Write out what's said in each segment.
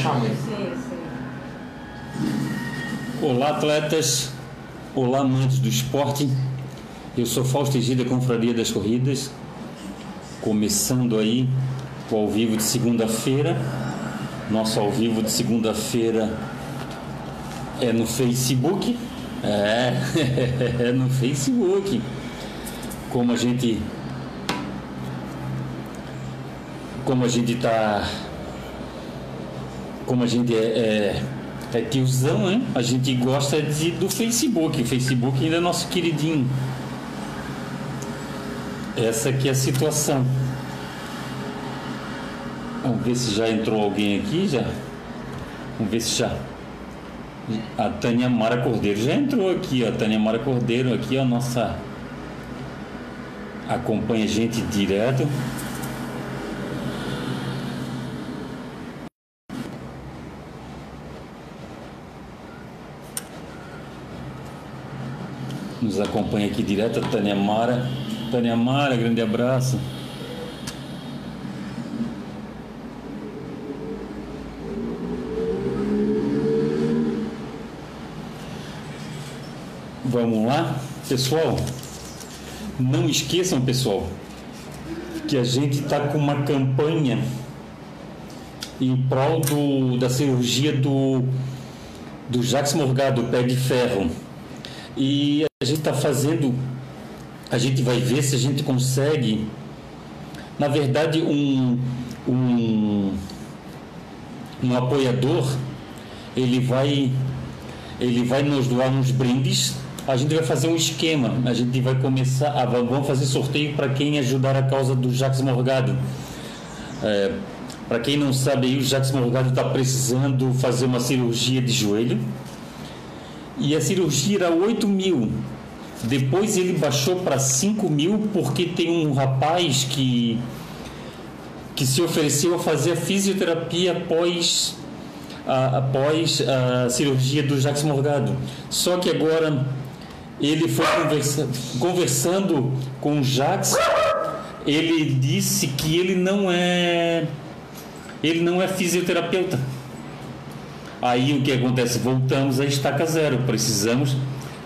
Sim, sim. Olá, atletas. Olá, amantes do esporte. Eu sou Fausto Egida, Confraria das Corridas. Começando aí o ao vivo de segunda-feira. Nosso ao vivo de segunda-feira é no Facebook. É, é no Facebook. Como a gente. Como a gente tá. Como a gente é, é, é tiozão, né? A gente gosta de, do Facebook. O Facebook ainda é nosso queridinho. Essa aqui é a situação. Vamos ver se já entrou alguém aqui já. Vamos ver se já. A Tânia Mara Cordeiro já entrou aqui, ó. A Tânia Mara Cordeiro aqui, ó, nossa acompanha a gente direto. Nos acompanha aqui direto a Tânia Mara. Tânia Mara, grande abraço. Vamos lá, pessoal. Não esqueçam, pessoal, que a gente está com uma campanha em prol do, da cirurgia do, do Jacques Morgado, pé de ferro. E a gente está fazendo, a gente vai ver se a gente consegue, na verdade, um, um, um apoiador, ele vai, ele vai nos doar uns brindes a gente vai fazer um esquema. A gente vai começar, a, vamos fazer sorteio para quem ajudar a causa do Jacques Morgado. É, para quem não sabe, o Jacques Morgado está precisando fazer uma cirurgia de joelho. E a cirurgia era 8 mil. Depois ele baixou para 5 mil porque tem um rapaz que, que se ofereceu a fazer a fisioterapia após a, após a cirurgia do Jacques Morgado. Só que agora ele foi conversa, conversando com o Jax, ele disse que ele não é ele não é fisioterapeuta. Aí o que acontece? Voltamos à estaca zero. Precisamos,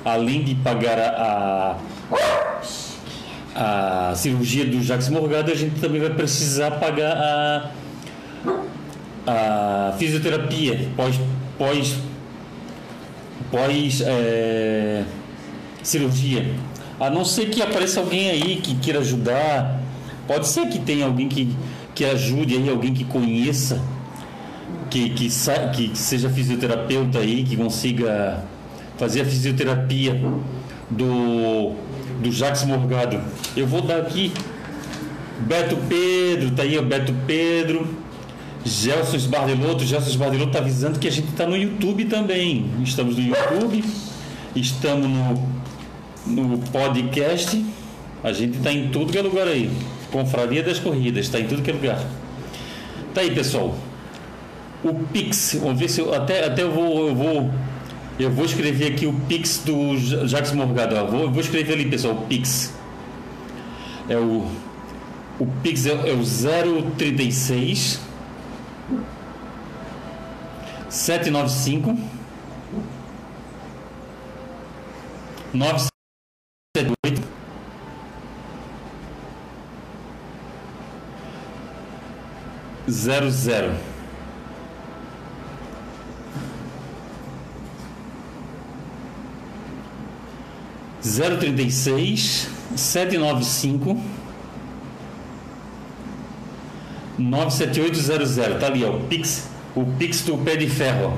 além de pagar a, a, a cirurgia do Jacques Morgado, a gente também vai precisar pagar a, a fisioterapia pós, pós, pós é, cirurgia. A não ser que apareça alguém aí que queira ajudar. Pode ser que tenha alguém que, que ajude aí, alguém que conheça, que, que, que seja fisioterapeuta aí, que consiga fazer a fisioterapia do, do Jacques Morgado. Eu vou dar aqui Beto Pedro, tá aí o Beto Pedro, Gelson Esbardeloto. Gelson Esbardeloto tá avisando que a gente está no YouTube também. Estamos no YouTube, estamos no no podcast. A gente está em tudo que é lugar aí. Confraria das Corridas, está em tudo que é lugar. Tá aí, pessoal o Pix. Vamos ver se eu, até, até eu vou. Eu vou eu vou escrever aqui o Pix do Jacques Morgado. Vou, vou escrever ali, pessoal, o Pix. É o. O Pix é, é o 036 795 978 00 036 795 97800. Tá ali, ó. O Pix, o Pix do pé de ferro.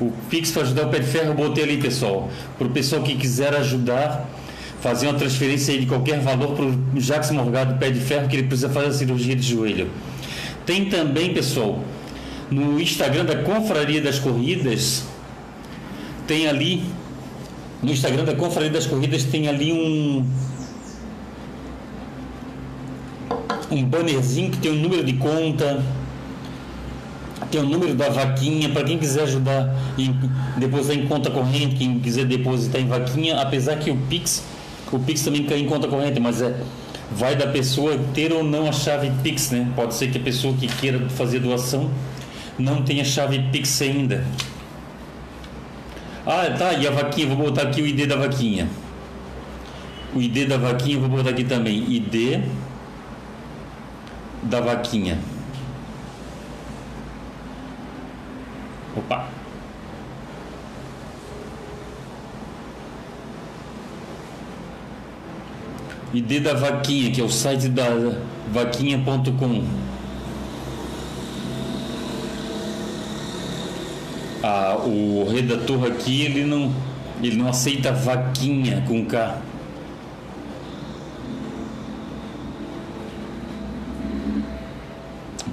O Pix para ajudar o pé de ferro, eu botei ali, pessoal. Para o pessoal que quiser ajudar, fazer uma transferência de qualquer valor para o Jacques Morgado pé de ferro, que ele precisa fazer a cirurgia de joelho. Tem também, pessoal, no Instagram da Confraria das Corridas, tem ali no Instagram da Confraria das Corridas, tem ali um. Um bannerzinho que tem o um número de conta, tem o um número da vaquinha, para quem quiser ajudar e depositar em conta corrente, quem quiser depositar em vaquinha, apesar que o Pix, o Pix também cai em conta corrente, mas é vai da pessoa ter ou não a chave Pix, né? Pode ser que a pessoa que queira fazer doação não tem a chave Pix ainda. Ah, tá, e a vaquinha, vou botar aqui o ID da vaquinha. O ID da vaquinha, vou botar aqui também. ID da vaquinha. Opa! ID da vaquinha, que é o site da vaquinha.com. O redator aqui ele não ele não aceita vaquinha com K.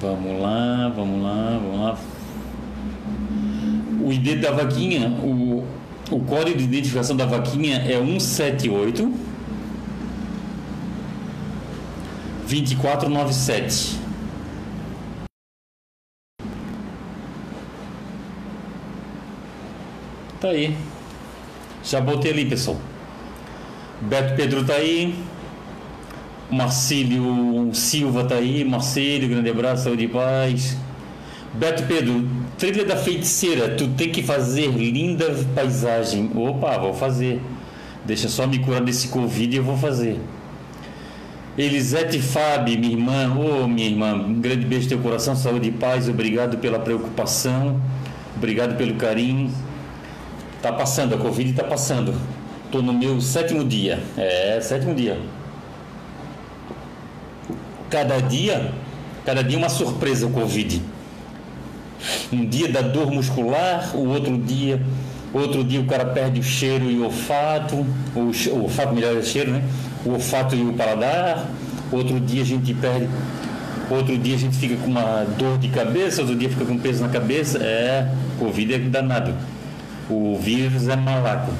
Vamos lá, vamos lá, vamos lá. O ID da vaquinha, o, o código de identificação da vaquinha é 178 2497. Tá aí. Já botei ali, pessoal. Beto Pedro tá aí. Marcílio Silva tá aí. Marcílio, grande abraço, saúde e paz. Beto Pedro, trilha da feiticeira, tu tem que fazer linda paisagem. Opa, vou fazer. Deixa só me curar desse Covid e eu vou fazer. Elisete Fábio, minha irmã, ô oh, minha irmã, um grande beijo no teu coração, saúde e paz, obrigado pela preocupação, obrigado pelo carinho. Tá passando, a Covid tá passando. Tô no meu sétimo dia. É, sétimo dia. Cada dia, cada dia uma surpresa o Covid. Um dia da dor muscular, o outro dia, outro dia o cara perde o cheiro e o olfato, o, o olfato melhor é cheiro, né? o olfato e o paladar, outro dia a gente perde, outro dia a gente fica com uma dor de cabeça, outro dia fica com peso na cabeça. É, Covid é danado. O vírus é malaco.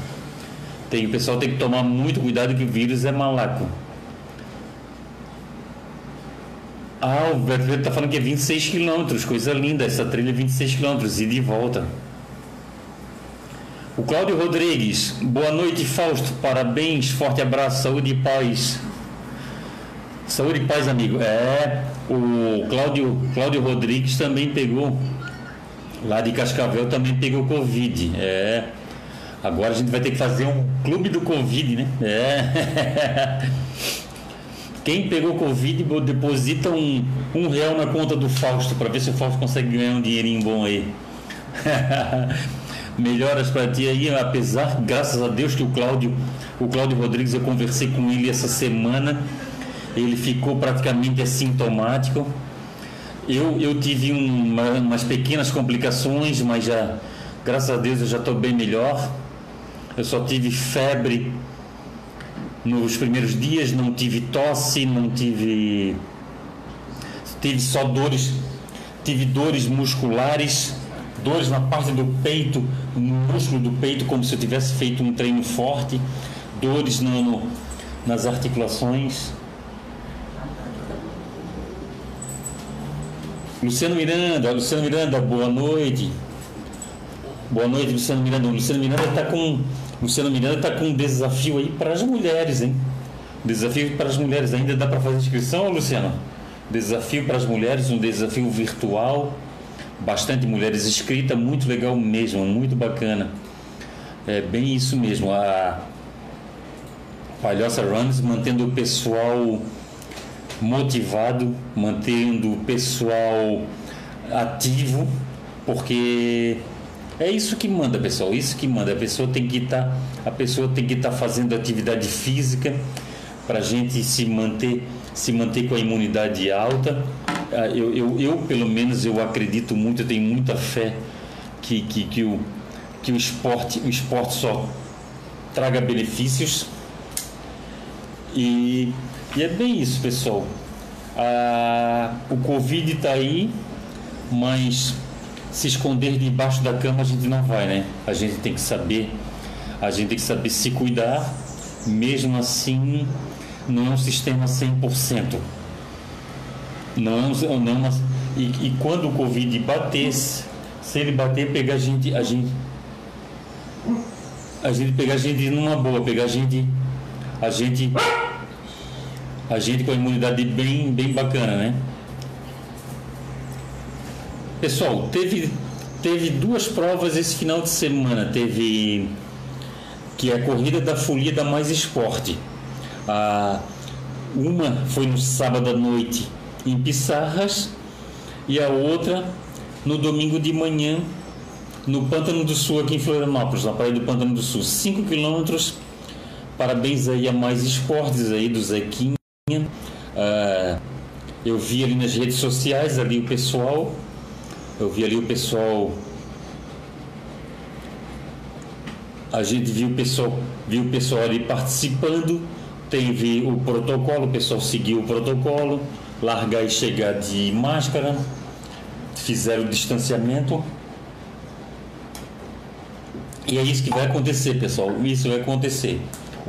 Tem, o pessoal tem que tomar muito cuidado que o vírus é malaco. Ah, o brasileiro está falando que é 26 quilômetros, coisa linda, essa trilha é 26 quilômetros, e de volta. O Cláudio Rodrigues, boa noite Fausto, parabéns, forte abraço, saúde e paz. Saúde e paz, amigo. É, o Cláudio, Cláudio Rodrigues também pegou, lá de Cascavel também pegou Covid. É. Agora a gente vai ter que fazer um clube do Covid, né? É. Quem pegou Covid deposita um, um real na conta do Fausto para ver se o Fausto consegue ganhar um dinheirinho bom aí. melhoras para ti aí, apesar, graças a Deus que o Cláudio, o Cláudio Rodrigues, eu conversei com ele essa semana, ele ficou praticamente assintomático. Eu, eu tive uma, umas pequenas complicações, mas já, graças a Deus, eu já estou bem melhor. Eu só tive febre nos primeiros dias, não tive tosse, não tive. Tive só dores, tive dores musculares dores na parte do peito, no músculo do peito, como se eu tivesse feito um treino forte, dores no, no, nas articulações. Luciano Miranda, Luciano Miranda, boa noite. Boa noite, Luciano Miranda. Luciano Miranda está com Luciano Miranda está com um desafio aí para as mulheres, hein? Desafio para as mulheres. Ainda dá para fazer inscrição, Luciano? Desafio para as mulheres, um desafio virtual bastante mulheres inscritas, muito legal mesmo, muito bacana. É bem isso mesmo. A Palhoça Runs mantendo o pessoal motivado, mantendo o pessoal ativo, porque é isso que manda, pessoal. Isso que manda. A pessoa tem que estar, tá, a pessoa tem que estar tá fazendo atividade física para a gente se manter, se manter com a imunidade alta ah, eu, eu, eu, pelo menos eu acredito muito, eu tenho muita fé que, que, que, o, que o, esporte, o esporte só traga benefícios. E, e é bem isso, pessoal. Ah, o Covid está aí, mas se esconder debaixo da cama a gente não vai, né? A gente tem que saber, a gente tem que saber se cuidar, mesmo assim não é um sistema 100%. Não, não, e, e quando o Covid batesse, se ele bater, pegar a gente, a gente, a gente pegar a gente numa boa, pegar a gente, a gente, a gente com a imunidade bem, bem bacana, né? Pessoal, teve, teve duas provas esse final de semana. Teve que é a corrida da Folia da Mais Esporte. A, uma foi no sábado à noite em Pissarras e a outra no domingo de manhã no Pântano do Sul, aqui em Florianópolis, na praia do Pântano do Sul. 5 quilômetros. Parabéns aí a Mais Esportes aí do Zequinha. Uh, eu vi ali nas redes sociais ali o pessoal. Eu vi ali o pessoal. A gente viu o pessoal, viu o pessoal ali participando. Teve o protocolo, o pessoal seguiu o protocolo, largar e chegar de máscara, fizeram o distanciamento. E é isso que vai acontecer, pessoal. Isso vai acontecer.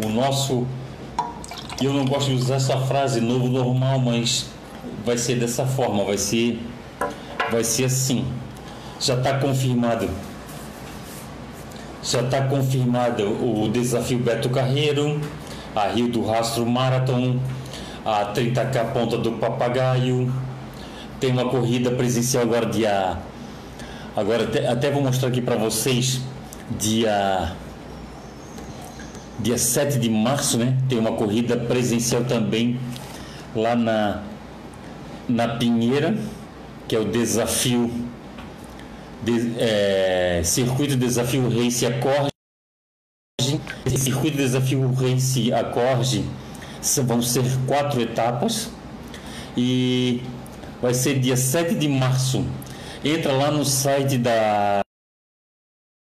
O nosso. Eu não gosto de usar essa frase novo normal, mas vai ser dessa forma, vai ser, vai ser assim. Já está confirmado. Já está confirmado o desafio Beto Carreiro, a Rio do Rastro Marathon, a 30K Ponta do Papagaio. Tem uma corrida presencial agora dia. Agora até, até vou mostrar aqui para vocês dia dia 7 de março, né? Tem uma corrida presencial também lá na na Pinheira, que é o desafio de, é, circuito desafio Race Acorde. Circuito desafio Race Acorde vão ser quatro etapas e vai ser dia 7 de março. Entra lá no site da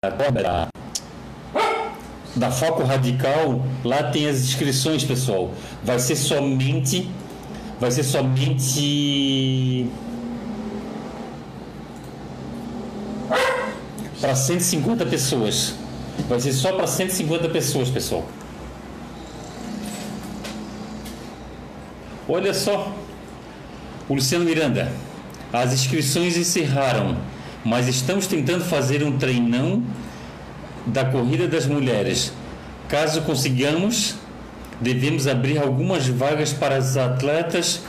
da, da Foco Radical, lá tem as inscrições, pessoal. Vai ser somente vai ser somente para 150 pessoas. Vai ser só para 150 pessoas, pessoal. Olha só, o Luciano Miranda. As inscrições encerraram mas estamos tentando fazer um treinão da corrida das mulheres. Caso consigamos, devemos abrir algumas vagas para as atletas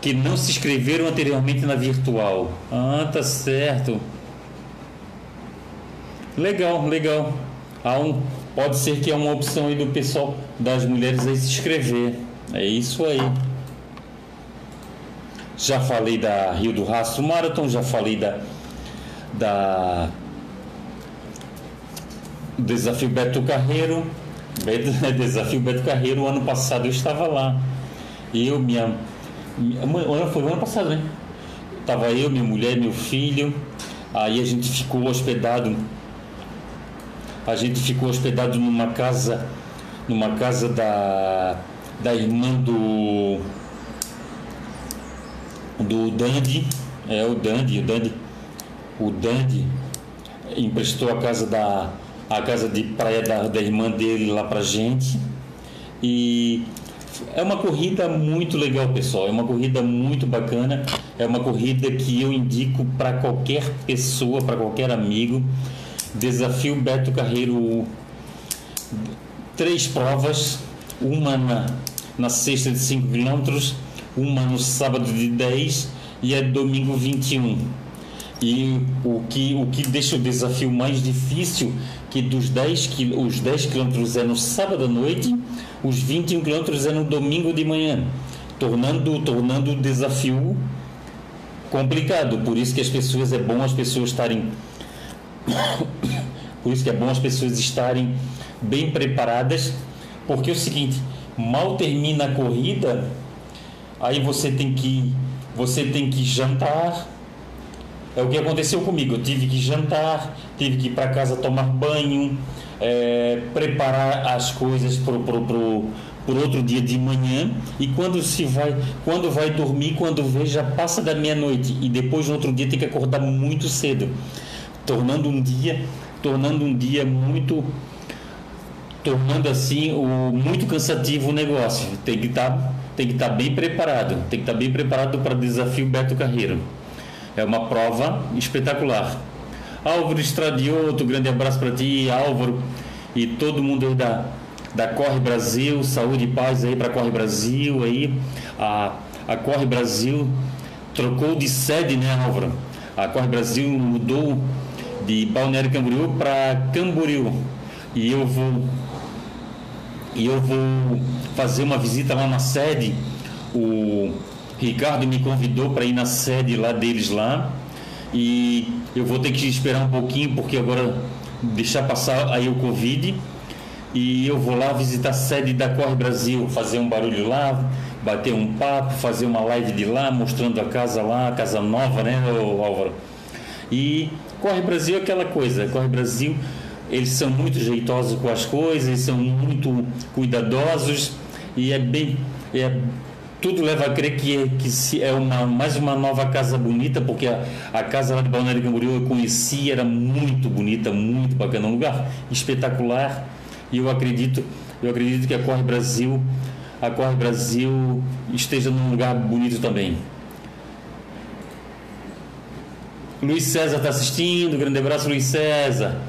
que não se inscreveram anteriormente na virtual. Ah, tá certo. Legal, legal. Há um, pode ser que é uma opção aí do pessoal das mulheres aí se inscrever. É isso aí. Já falei da Rio do Rastro Marathon, já falei da da Desafio Beto Carreiro. Desafio Beto Carreiro, ano passado eu estava lá. Eu, minha. minha foi o ano passado, né? Tava eu, minha mulher, meu filho. Aí a gente ficou hospedado. A gente ficou hospedado numa casa. Numa casa da. Da irmã do. Do Dandy. É o Dandy, o Dandy o Dandy emprestou a casa da a casa de praia da, da irmã dele lá pra gente e é uma corrida muito legal, pessoal. É uma corrida muito bacana. É uma corrida que eu indico para qualquer pessoa, para qualquer amigo. Desafio Beto Carreiro. Três provas. Uma na, na sexta de 5 km, uma no sábado de 10 e a domingo 21 e o que, o que deixa o desafio mais difícil, que dos 10, os 10 quilômetros é no sábado à noite, os 21 quilômetros é no domingo de manhã, tornando, tornando o desafio complicado. Por isso que as pessoas, é bom as pessoas estarem... Por isso que é bom as pessoas estarem bem preparadas, porque é o seguinte, mal termina a corrida, aí você tem que você tem que jantar, é o que aconteceu comigo. Eu tive que jantar, tive que ir para casa tomar banho, é, preparar as coisas para pro, outro dia de manhã. E quando se vai, quando vai dormir, quando vê, já passa da meia-noite. E depois no outro dia tem que acordar muito cedo, tornando um dia, tornando um dia muito tornando assim o muito cansativo o negócio. Tem que estar tá, tem que estar tá bem preparado, tem que estar tá bem preparado para o desafio Beto Carreiro. É uma prova espetacular. Álvaro Estradioto, grande abraço para ti, Álvaro, e todo mundo aí da, da Corre Brasil, saúde e paz aí para Corre Brasil aí. A, a Corre Brasil trocou de sede, né, Álvaro? A Corre Brasil mudou de Balneário Camboriú para Camboriú. E eu vou e eu vou fazer uma visita lá na sede. O Ricardo me convidou para ir na sede lá deles lá. E eu vou ter que esperar um pouquinho porque agora deixar passar aí o Covid. E eu vou lá visitar a sede da Corre Brasil, fazer um barulho lá, bater um papo, fazer uma live de lá, mostrando a casa lá, a casa nova, né, Álvaro? E Corre Brasil é aquela coisa, Corre Brasil, eles são muito jeitosos com as coisas, eles são muito cuidadosos e é bem. É, tudo leva a crer que, é, que é uma, mais uma nova casa bonita, porque a, a casa lá de Balneário Camboriú eu conheci, era muito bonita, muito bacana, um lugar espetacular. E eu acredito, eu acredito que a Corre Brasil, a Corre Brasil esteja num lugar bonito também. Luiz César está assistindo, grande abraço, Luiz César.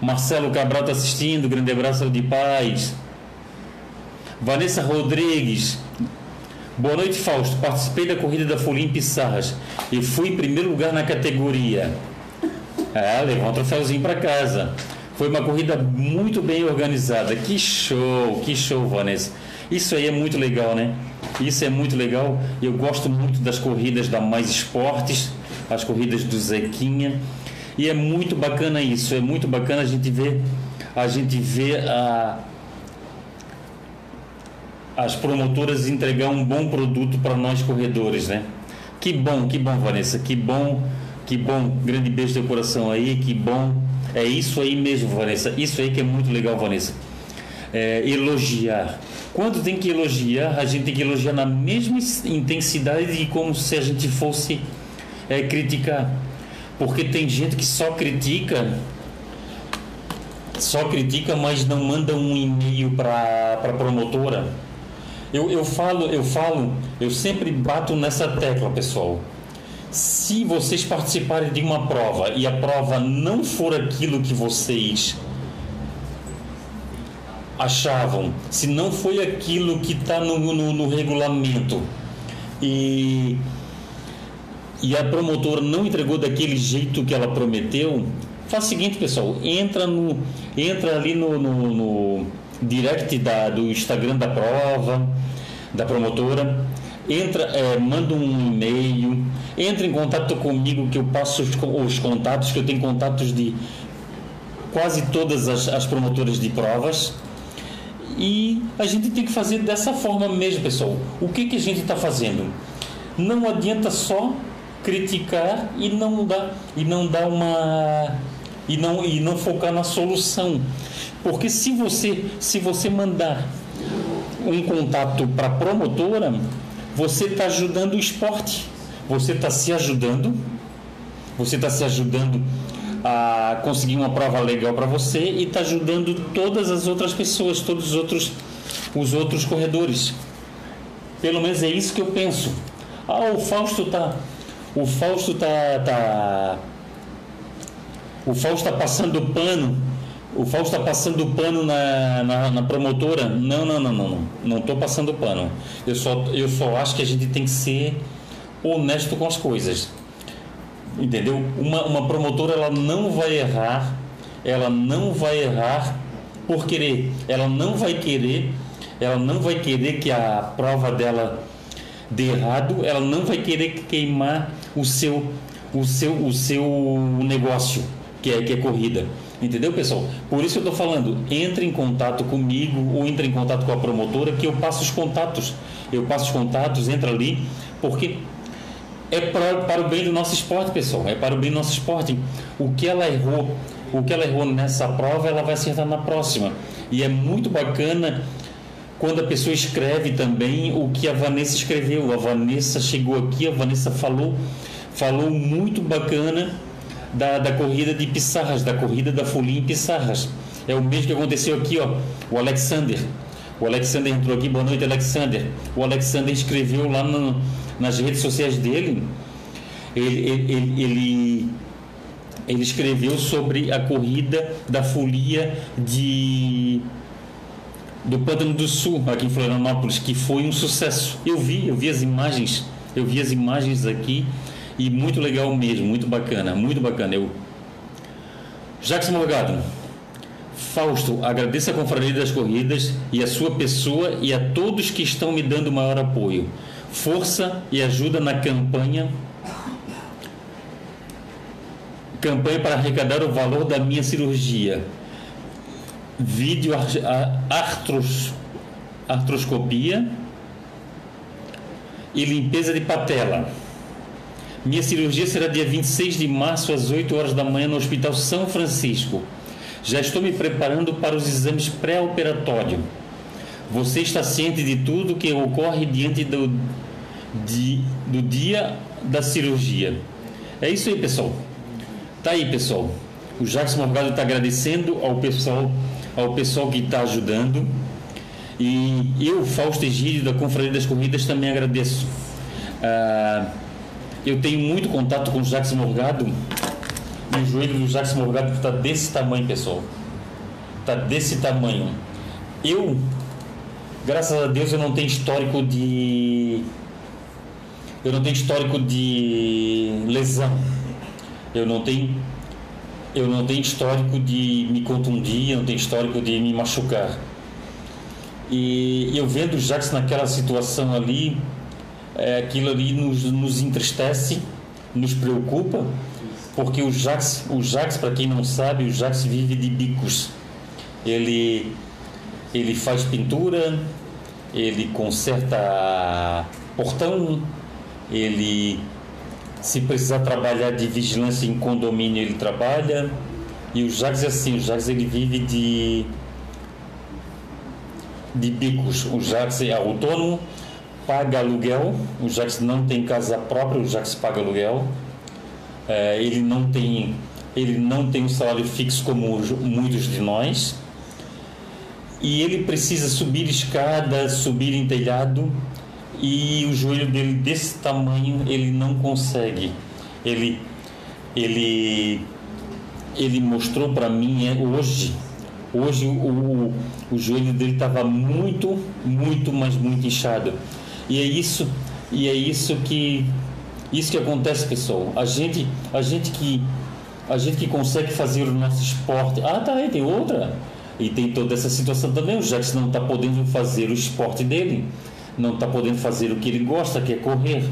Marcelo Cabral está assistindo, grande abraço de paz. Vanessa Rodrigues, boa noite, Fausto. Participei da corrida da Folia em Pissarras e fui em primeiro lugar na categoria. É, levou um troféuzinho para casa. Foi uma corrida muito bem organizada. Que show, que show, Vanessa. Isso aí é muito legal, né? Isso é muito legal. Eu gosto muito das corridas da Mais Esportes as corridas do Zequinha. E é muito bacana isso, é muito bacana a gente ver a gente vê a, as promotoras entregar um bom produto para nós corredores, né? Que bom, que bom, Vanessa, que bom, que bom. Grande beijo do coração aí, que bom. É isso aí mesmo, Vanessa. Isso aí que é muito legal, Vanessa. É, elogiar. Quando tem que elogiar, a gente tem que elogiar na mesma intensidade de como se a gente fosse é criticar. Porque tem gente que só critica, só critica, mas não manda um e-mail para a promotora. Eu, eu falo, eu falo, eu sempre bato nessa tecla, pessoal. Se vocês participarem de uma prova e a prova não for aquilo que vocês achavam, se não foi aquilo que está no, no, no regulamento e e a promotora não entregou daquele jeito que ela prometeu, faz o seguinte, pessoal, entra no entra ali no, no, no direct da, do Instagram da prova, da promotora, entra, é, manda um e-mail, entra em contato comigo que eu passo os, os, contatos, que eu tenho contatos de quase todas as, as promotoras de provas. E a gente tem que fazer dessa forma mesmo, pessoal. O que, que a gente está fazendo? Não adianta só criticar e não dar e não dar uma e não e não focar na solução. Porque se você se você mandar um contato para a promotora, você está ajudando o esporte. Você está se ajudando. Você está se ajudando a conseguir uma prova legal para você e está ajudando todas as outras pessoas, todos os outros os outros corredores. Pelo menos é isso que eu penso. Ah, o Fausto está o Fausto tá, tá o Fausto está passando pano o Fausto está passando pano na, na, na, promotora? Não não não não não. Não estou passando pano. Eu só eu só acho que a gente tem que ser honesto com as coisas. Entendeu? Uma, uma promotora ela não vai errar ela não vai errar por querer. Ela não vai querer ela não vai querer que a prova dela de errado, ela não vai querer queimar o seu, o seu, o seu negócio, que é, que é corrida. Entendeu, pessoal? Por isso eu estou falando, entre em contato comigo ou entre em contato com a promotora que eu passo os contatos. Eu passo os contatos, entra ali, porque é para, para o bem do nosso esporte, pessoal. É para o bem do nosso esporte. O que ela errou, o que ela errou nessa prova, ela vai acertar na próxima. E é muito bacana quando a pessoa escreve também o que a Vanessa escreveu. A Vanessa chegou aqui, a Vanessa falou, falou muito bacana da, da corrida de Pissarras, da corrida da Folia em Pissarras. É o mesmo que aconteceu aqui, ó. O Alexander. O Alexander entrou aqui, boa noite, Alexander. O Alexander escreveu lá no, nas redes sociais dele. Ele, ele, ele, ele escreveu sobre a corrida da folia de do Pântano do Sul, aqui em Florianópolis, que foi um sucesso. Eu vi, eu vi as imagens, eu vi as imagens aqui E muito legal mesmo, muito bacana, muito bacana. Eu... Jacques Morgado, Fausto, agradeço a Confraria das Corridas e a sua pessoa e a todos que estão me dando maior apoio. Força e ajuda na campanha campanha para arrecadar o valor da minha cirurgia. Vídeo artros, artroscopia e limpeza de patela. Minha cirurgia será dia 26 de março às 8 horas da manhã no Hospital São Francisco. Já estou me preparando para os exames pré-operatório. Você está ciente de tudo que ocorre diante do, de, do dia da cirurgia. É isso aí, pessoal. Tá aí, pessoal. O Jacques Morgado está agradecendo ao pessoal, ao pessoal que está ajudando. E eu, Fausto Egídio, da Confraria das Corridas, também agradeço. Ah, eu tenho muito contato com o Jacques Morgado. E o joelho do Jacques Morgado está desse tamanho, pessoal. Está desse tamanho. Eu, graças a Deus, eu não tenho histórico de. Eu não tenho histórico de lesão. Eu não tenho. Eu não tenho histórico de me contundir, eu não tenho histórico de me machucar. E eu vendo o Jacques naquela situação ali, é, aquilo ali nos, nos entristece, nos preocupa, porque o Jacques, o Jacques para quem não sabe, o Jacques vive de bicos. Ele, ele faz pintura, ele conserta portão, ele se precisar trabalhar de vigilância em condomínio ele trabalha. E o Jacques é assim, o Jacques ele vive de de bicos. O Jacques é autônomo, paga aluguel. O Jacques não tem casa própria, o Jacques paga aluguel. É, ele não tem ele não tem um salário fixo como muitos de nós. E ele precisa subir escada, subir em telhado e o joelho dele desse tamanho ele não consegue. Ele ele ele mostrou para mim é, hoje Hoje o, o joelho dele estava muito, muito, mas muito inchado. E é isso, e é isso que isso que acontece, pessoal. A gente, a gente que a gente que consegue fazer o nosso esporte. Ah, tá aí, tem outra. E tem toda essa situação também. O Jackson não está podendo fazer o esporte dele, não está podendo fazer o que ele gosta, que é correr.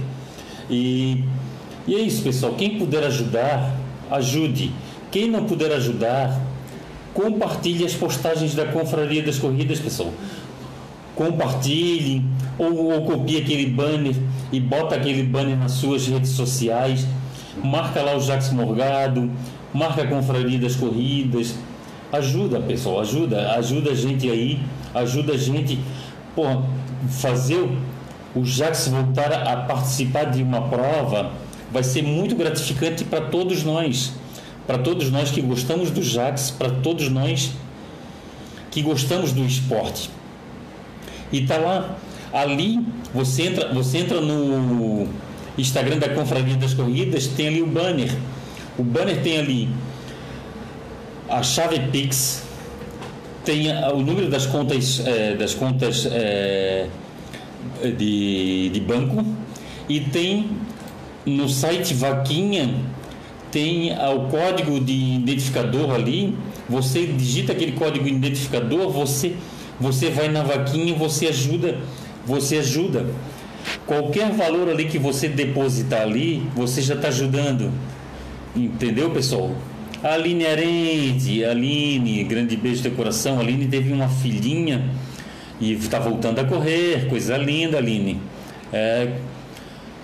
E, e é isso, pessoal. Quem puder ajudar, ajude. Quem não puder ajudar, Compartilhe as postagens da Confraria das Corridas, pessoal. Compartilhe ou, ou copie aquele banner e bota aquele banner nas suas redes sociais. Marca lá o Jacques Morgado, marca a Confraria das Corridas. Ajuda, pessoal, ajuda, ajuda a gente aí, ajuda a gente porra, fazer o Jacques voltar a participar de uma prova. Vai ser muito gratificante para todos nós para todos nós que gostamos do Jax, para todos nós que gostamos do esporte. E tá lá, ali você entra, você entra no Instagram da Confraria das Corridas, tem ali o banner. O banner tem ali a chave Pix, tem o número das contas, é, das contas é, de, de banco e tem no site Vaquinha tem o código de identificador ali, você digita aquele código identificador, você você vai na vaquinha, você ajuda, você ajuda. Qualquer valor ali que você depositar ali, você já está ajudando. Entendeu, pessoal? Aline Arende, Aline, grande beijo de coração. A Aline teve uma filhinha e está voltando a correr, coisa linda, Aline. É,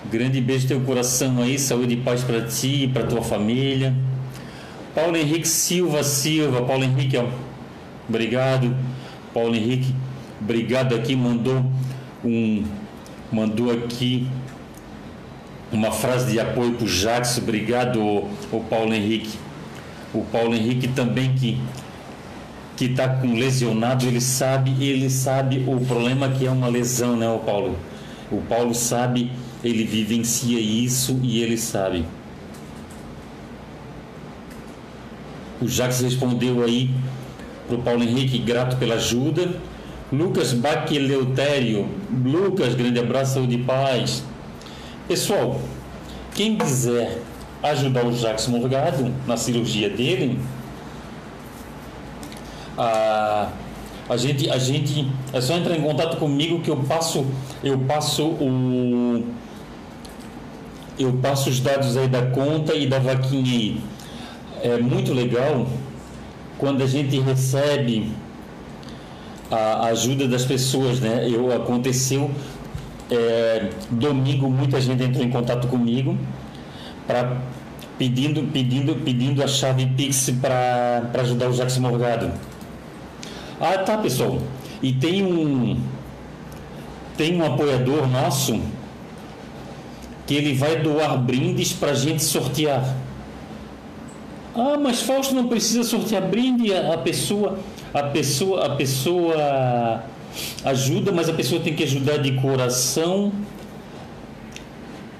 Grande beijo no teu coração aí, saúde e paz para ti e para tua família. Paulo Henrique Silva Silva, Paulo Henrique, obrigado. Paulo Henrique, obrigado aqui, mandou um mandou aqui uma frase de apoio para o Jackson, obrigado o Paulo Henrique. O Paulo Henrique também que que está com lesionado, ele sabe, ele sabe o problema que é uma lesão, né, o Paulo? O Paulo sabe ele vivencia isso e ele sabe. O Jacques respondeu aí para o Paulo Henrique, grato pela ajuda. Lucas Baqueleutério, Lucas, grande abraço, saúde e paz. Pessoal, quem quiser ajudar o Jacques Morgado na cirurgia dele, a, a gente, a gente é só entrar em contato comigo que eu passo eu passo o eu passo os dados aí da conta e da vaquinha aí. É muito legal quando a gente recebe a ajuda das pessoas, né? Eu aconteceu é, domingo muita gente entrou em contato comigo para pedindo pedindo pedindo a chave Pix para ajudar o Jackson Morgado. Ah, tá, pessoal. E tem um tem um apoiador nosso que ele vai doar brindes para gente sortear. Ah, mas Fausto não precisa sortear brinde, a pessoa, a pessoa, a pessoa ajuda, mas a pessoa tem que ajudar de coração.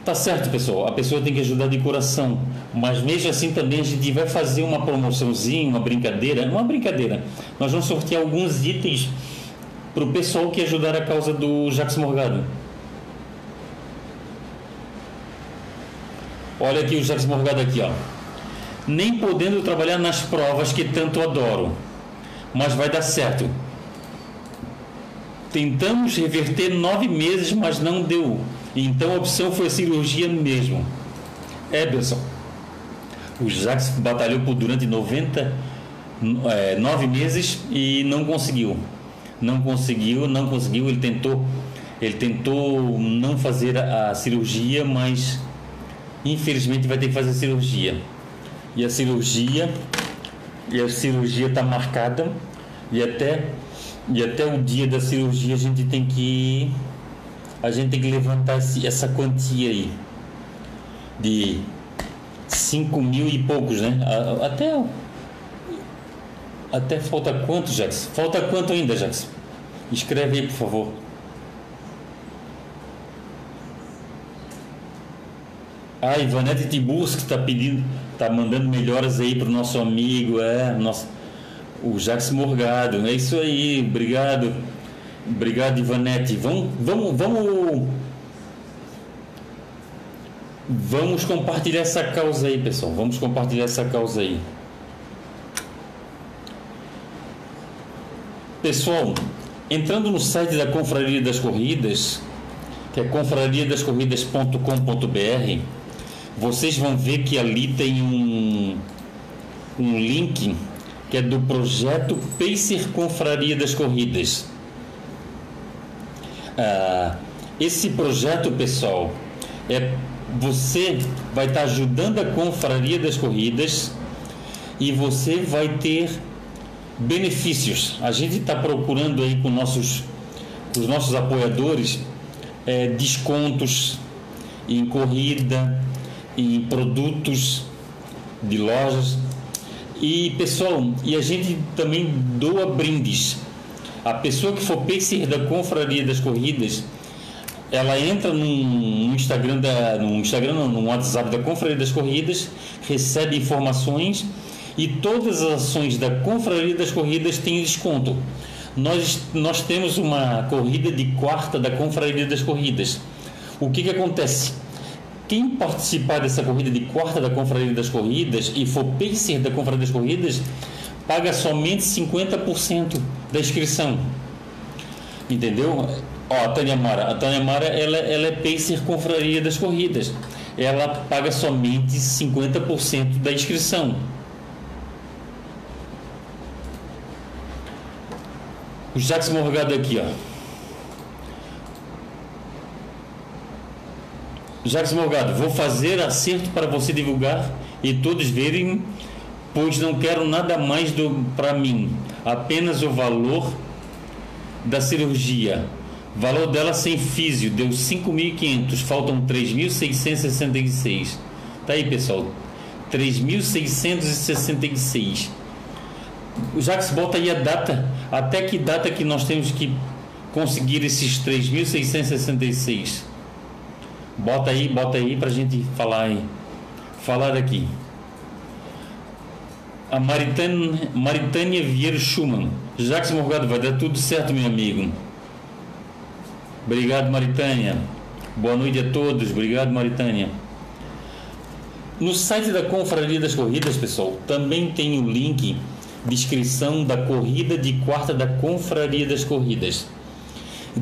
Tá certo, pessoal. A pessoa tem que ajudar de coração, mas mesmo assim também a gente vai fazer uma promoçãozinha, uma brincadeira, uma brincadeira. Nós vamos sortear alguns itens para o pessoal que ajudar a causa do Jacques Morgado. Olha aqui o Jacques Morgado aqui, ó. Nem podendo trabalhar nas provas que tanto adoro, mas vai dar certo. Tentamos reverter nove meses, mas não deu. Então a opção foi a cirurgia mesmo. Pessoal. O Jacques batalhou por durante 90, é, nove meses e não conseguiu. Não conseguiu, não conseguiu. Ele tentou, ele tentou não fazer a, a cirurgia, mas infelizmente vai ter que fazer cirurgia. E a cirurgia, e a cirurgia está marcada e até e até o dia da cirurgia a gente tem que a gente tem que levantar esse, essa quantia aí de 5 mil e poucos, né? Até até falta quanto, Jackson? Falta quanto ainda, Jackson? Escreve aí, por favor. A ah, Ivanete Tiburski está pedindo, está mandando melhoras aí para o nosso amigo, é, nosso, o Jacques Morgado. É isso aí, obrigado. Obrigado, Ivanete. Vamos, vamos, vamos, vamos compartilhar essa causa aí, pessoal. Vamos compartilhar essa causa aí. Pessoal, entrando no site da Confraria das Corridas, que é confrariadascorridas.com.br, vocês vão ver que ali tem um, um link que é do projeto Pacer Confraria das Corridas. Ah, esse projeto, pessoal, é você vai estar ajudando a Confraria das Corridas e você vai ter benefícios. A gente está procurando aí com nossos, os nossos apoiadores é, descontos em corrida, em produtos de lojas. E pessoal, e a gente também doa brindes. A pessoa que for pacer da Confraria das Corridas, ela entra no Instagram da, no Instagram, não, no WhatsApp da Confraria das Corridas, recebe informações e todas as ações da Confraria das Corridas têm desconto. Nós, nós temos uma corrida de quarta da Confraria das Corridas. O que, que acontece? Quem participar dessa corrida de quarta da Confraria das Corridas e for pacer da Confraria das Corridas, paga somente 50% da inscrição. Entendeu? Ó, a Tânia Mara. A Tânia Mara ela, ela é pacer Confraria das Corridas. Ela paga somente 50% da inscrição. O Jacques Morgado aqui, ó. Jacques Morgado, vou fazer acerto para você divulgar e todos verem, pois não quero nada mais para mim, apenas o valor da cirurgia. Valor dela sem físio deu 5.500, faltam 3.666. Tá aí, pessoal. 3.666. O Jacques bota aí a data, até que data que nós temos que conseguir esses 3.666. Bota aí, bota aí pra gente falar aí. Falar aqui. A Maritânia, Maritânia Vieira Schumann. Jacques Morgado, vai dar tudo certo, meu amigo. Obrigado, Maritânia. Boa noite a todos. Obrigado, Maritânia. No site da Confraria das Corridas, pessoal, também tem o link de inscrição da corrida de quarta da Confraria das Corridas.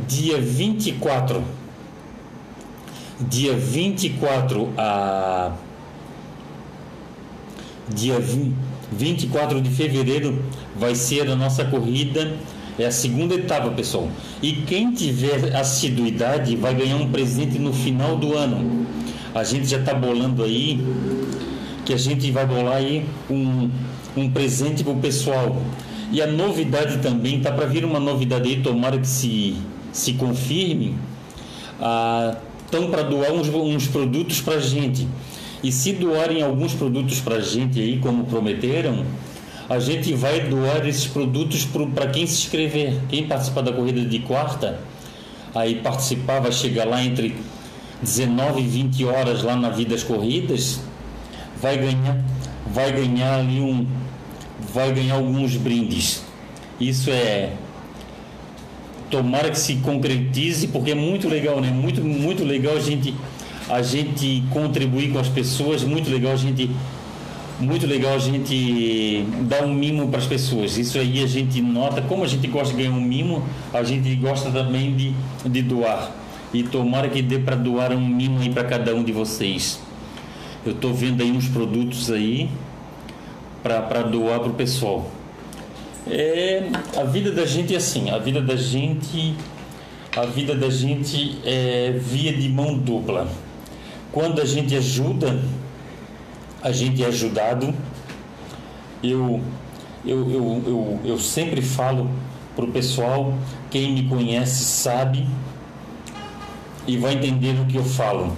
Dia 24. Dia 24 a dia 24 de fevereiro vai ser a nossa corrida é a segunda etapa, pessoal. E quem tiver assiduidade vai ganhar um presente no final do ano. A gente já está bolando aí que a gente vai bolar aí um, um presente para o pessoal. E a novidade também, tá para vir uma novidade aí, tomara que se, se confirme. Estão para doar uns, uns produtos para a gente. E se doarem alguns produtos para a gente aí, como prometeram, a gente vai doar esses produtos para quem se inscrever. Quem participar da corrida de quarta, aí participar, vai chegar lá entre 19 e 20 horas lá na Vidas Corridas, vai ganhar, vai ganhar ali um, vai ganhar alguns brindes. Isso é tomara que se concretize, porque é muito legal, né? Muito, muito legal a gente, a gente contribuir com as pessoas, muito legal a gente muito legal a gente dar um mimo para as pessoas. Isso aí a gente nota, como a gente gosta de ganhar um mimo, a gente gosta também de, de doar. E tomara que dê para doar um mimo aí para cada um de vocês. Eu estou vendo aí uns produtos aí para doar para o pessoal. É, a vida da gente é assim, a vida da gente, a vida da gente é via de mão dupla. Quando a gente ajuda, a gente é ajudado. Eu, eu, eu, eu, eu sempre falo para o pessoal, quem me conhece sabe e vai entender o que eu falo.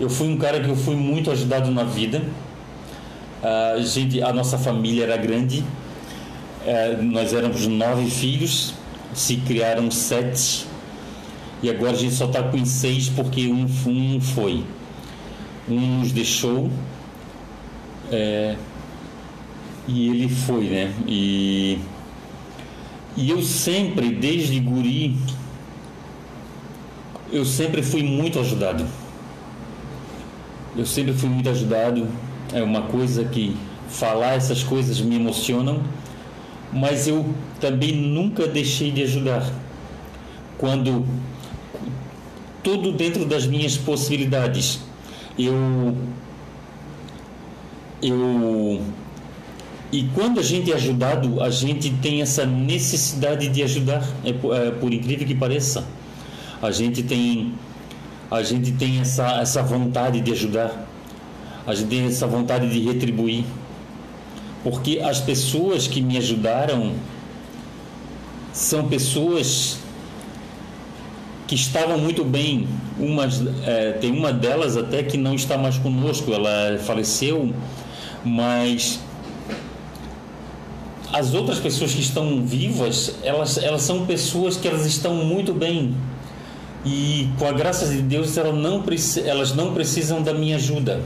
Eu fui um cara que eu fui muito ajudado na vida. A, gente, a nossa família era grande, é, nós éramos nove filhos, se criaram sete e agora a gente só está com seis porque um, um foi. Um nos deixou é, e ele foi, né? E, e eu sempre, desde guri, eu sempre fui muito ajudado. Eu sempre fui muito ajudado. É uma coisa que falar essas coisas me emocionam, mas eu também nunca deixei de ajudar. Quando tudo dentro das minhas possibilidades. Eu eu e quando a gente é ajudado, a gente tem essa necessidade de ajudar, é por, é, por incrível que pareça. A gente tem a gente tem essa essa vontade de ajudar. A gente tem essa vontade de retribuir. Porque as pessoas que me ajudaram são pessoas que estavam muito bem. É, tem uma delas até que não está mais conosco, ela faleceu mas as outras pessoas que estão vivas, elas, elas são pessoas que elas estão muito bem. E com a graça de Deus, elas não, elas não precisam da minha ajuda.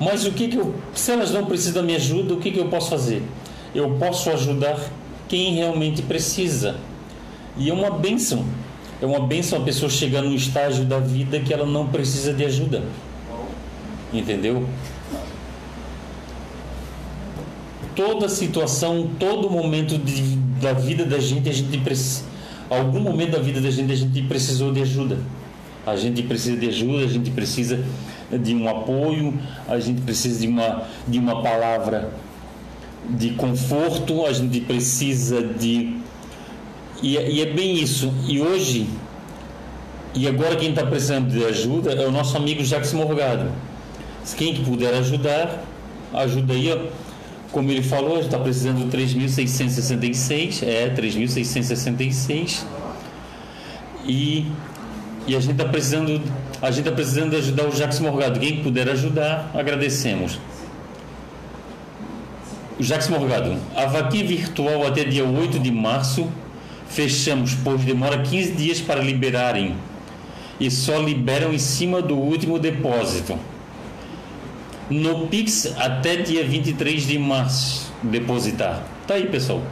Mas o que, que eu, se elas não precisam da minha ajuda, o que, que eu posso fazer? Eu posso ajudar quem realmente precisa. E é uma bênção. É uma bênção a pessoa chegar num estágio da vida que ela não precisa de ajuda. Entendeu? toda situação, todo momento de, da vida da gente, a gente precisa. Algum momento da vida da gente, a gente precisou de ajuda. A gente precisa de ajuda, a gente precisa de um apoio, a gente precisa de uma, de uma palavra de conforto, a gente precisa de. E, é, e é bem isso. E hoje, e agora quem está precisando de ajuda é o nosso amigo Jacques Morgado. Quem que puder ajudar, ajuda aí. Como ele falou, está precisando de 3.666, é 3.666 e, e a gente está precisando a gente está precisando ajudar o Jacques Morgado. Quem puder ajudar, agradecemos. Jacques Morgado, a vaquinha virtual até dia 8 de março fechamos, pois demora 15 dias para liberarem e só liberam em cima do último depósito no Pix até dia 23 de março depositar. Tá aí, pessoal.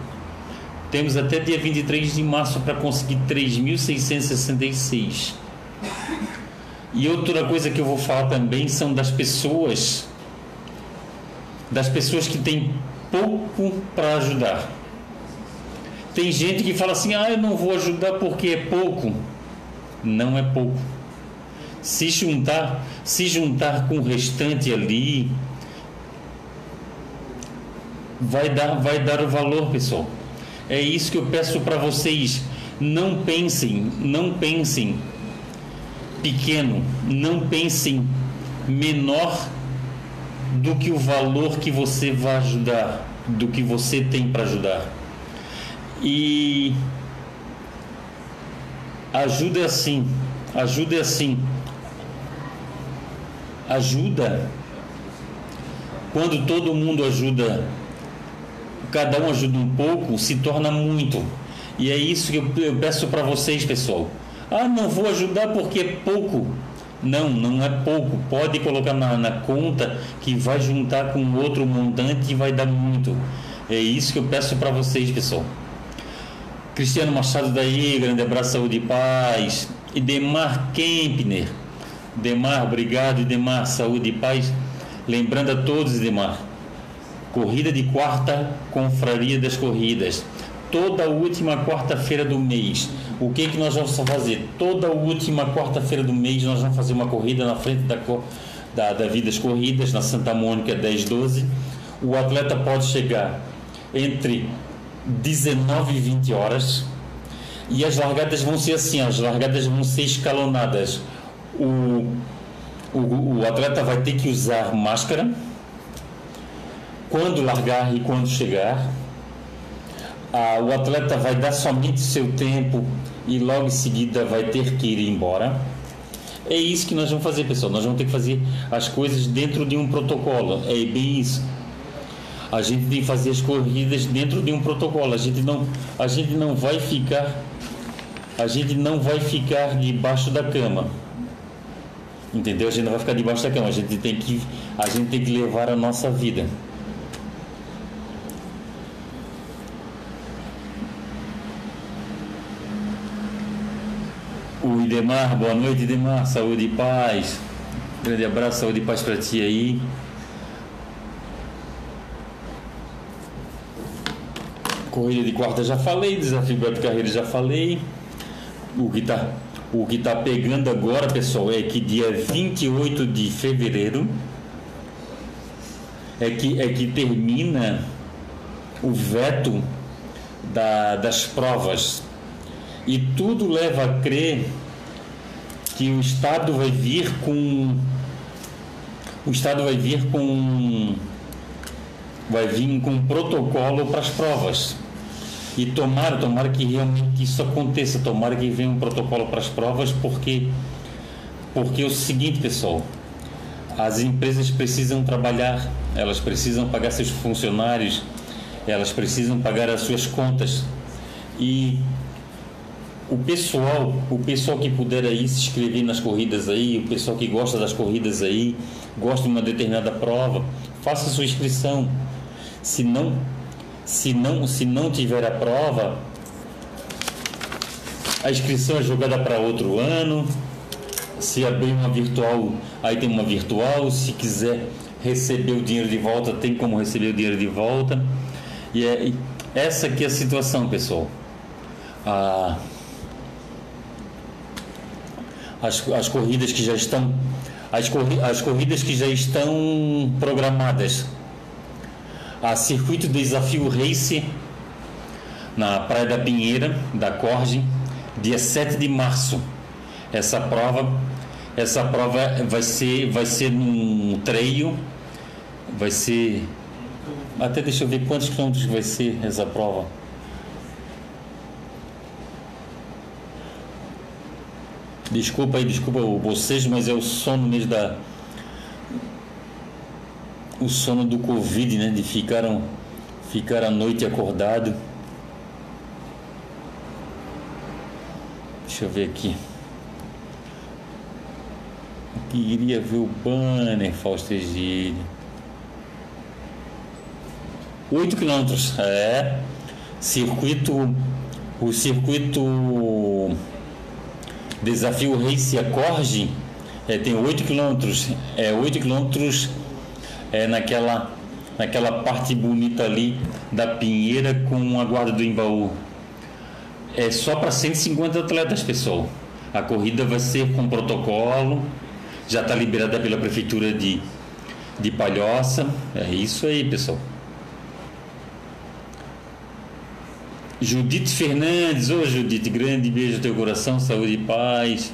Temos até dia 23 de março para conseguir 3.666. E outra coisa que eu vou falar também são das pessoas das pessoas que têm pouco para ajudar. Tem gente que fala assim: ah, eu não vou ajudar porque é pouco. Não é pouco. Se juntar, se juntar com o restante ali, vai dar, vai dar o valor, pessoal. É isso que eu peço para vocês. Não pensem, não pensem pequeno, não pensem menor do que o valor que você vai ajudar, do que você tem para ajudar. E ajuda assim, ajuda assim. Ajuda quando todo mundo ajuda, cada um ajuda um pouco, se torna muito. E é isso que eu peço para vocês, pessoal. Ah, não vou ajudar porque é pouco. Não, não é pouco. Pode colocar na, na conta que vai juntar com outro montante e vai dar muito. É isso que eu peço para vocês, pessoal. Cristiano Machado daí, grande abraço, saúde e paz. E Demar Kempner. Demar, obrigado, Demar, saúde e paz. Lembrando a todos, Demar, corrida de quarta, confraria das corridas. Toda última quarta-feira do mês. O que, que nós vamos fazer? Toda última quarta-feira do mês nós vamos fazer uma corrida na frente da, da, da Vidas Corridas, na Santa Mônica 1012. O atleta pode chegar entre 19 e 20 horas. E as largadas vão ser assim, as largadas vão ser escalonadas. O, o, o atleta vai ter que usar máscara quando largar e quando chegar. Ah, o atleta vai dar somente seu tempo e logo em seguida vai ter que ir embora. É isso que nós vamos fazer, pessoal. Nós vamos ter que fazer as coisas dentro de um protocolo. É bem isso a gente tem que fazer as corridas dentro de um protocolo. A gente não, a gente não vai ficar, a gente não vai ficar debaixo da cama. Entendeu? A gente não vai ficar debaixo da cama. A gente tem que, a gente tem que levar a nossa vida. O Idemar, boa noite, Idemar. Saúde e paz. Grande abraço, saúde e paz para ti aí. Corrida de quarta já falei, desafio Beto Carreira já falei. O que está o que tá pegando agora, pessoal, é que dia 28 de fevereiro é que, é que termina o veto da, das provas. E tudo leva a crer que o Estado vai vir com. O Estado vai vir com vai vir com um protocolo para as provas. E tomara, tomara que realmente isso aconteça, tomara que venha um protocolo para as provas, porque porque é o seguinte, pessoal, as empresas precisam trabalhar, elas precisam pagar seus funcionários, elas precisam pagar as suas contas. E o pessoal, o pessoal que puder aí se inscrever nas corridas aí, o pessoal que gosta das corridas aí, gosta de uma determinada prova, faça sua inscrição se não, se não, se não tiver a prova, a inscrição é jogada para outro ano. Se abrir uma virtual, aí tem uma virtual. Se quiser receber o dinheiro de volta, tem como receber o dinheiro de volta. E é essa aqui é a situação, pessoal. Ah, as, as corridas que já estão as, corri, as corridas que já estão programadas a Circuito Desafio Race na Praia da Pinheira, da Corge, dia 7 de março. Essa prova, essa prova vai ser, vai ser num treio, vai ser até deixa eu ver quantos quilômetros vai ser essa prova. Desculpa aí, desculpa vocês, mas é o sono mesmo da, o sono do Covid, né? De ficar, ficar a noite acordado. Deixa eu ver aqui. Queria ver o banner, Fausto Egílio. 8 quilômetros, é. Circuito. O circuito Desafio Race Acorde é, tem 8 quilômetros. É 8 quilômetros é naquela naquela parte bonita ali da Pinheira com a guarda do Embaú. É só para 150 atletas, pessoal. A corrida vai ser com protocolo, já está liberada pela prefeitura de, de Palhoça. É isso aí, pessoal. Judite Fernandes, ô Judite, grande beijo no teu coração, saúde e paz.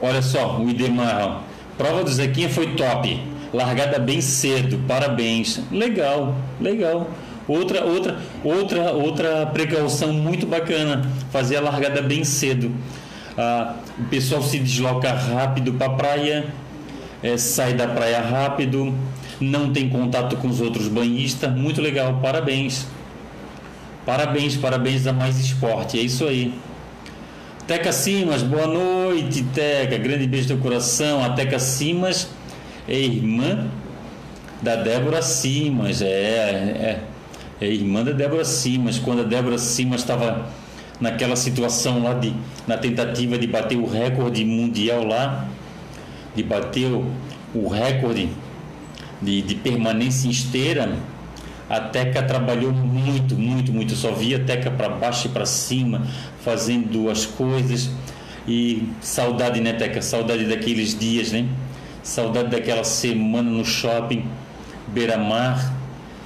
Olha só, o Idemar, prova do Zequinha foi top, largada bem cedo, parabéns. Legal, legal. Outra, outra, outra, outra precaução muito bacana, fazer a largada bem cedo. Ah, o pessoal se desloca rápido para a praia, é, sai da praia rápido, não tem contato com os outros banhistas, muito legal, parabéns. Parabéns, parabéns a Mais Esporte, é isso aí. Teca Simas, boa noite, Teca, grande beijo do coração. A Teca Simas é irmã da Débora Simas, é, é, é irmã da Débora Simas. Quando a Débora Simas estava naquela situação lá de, na tentativa de bater o recorde mundial lá, de bater o, o recorde de, de permanência esteira, a Teca trabalhou muito, muito, muito. Só via a Teca para baixo e para cima, fazendo as coisas. E saudade, né, Teca? Saudade daqueles dias, né? Saudade daquela semana no shopping, beira-mar.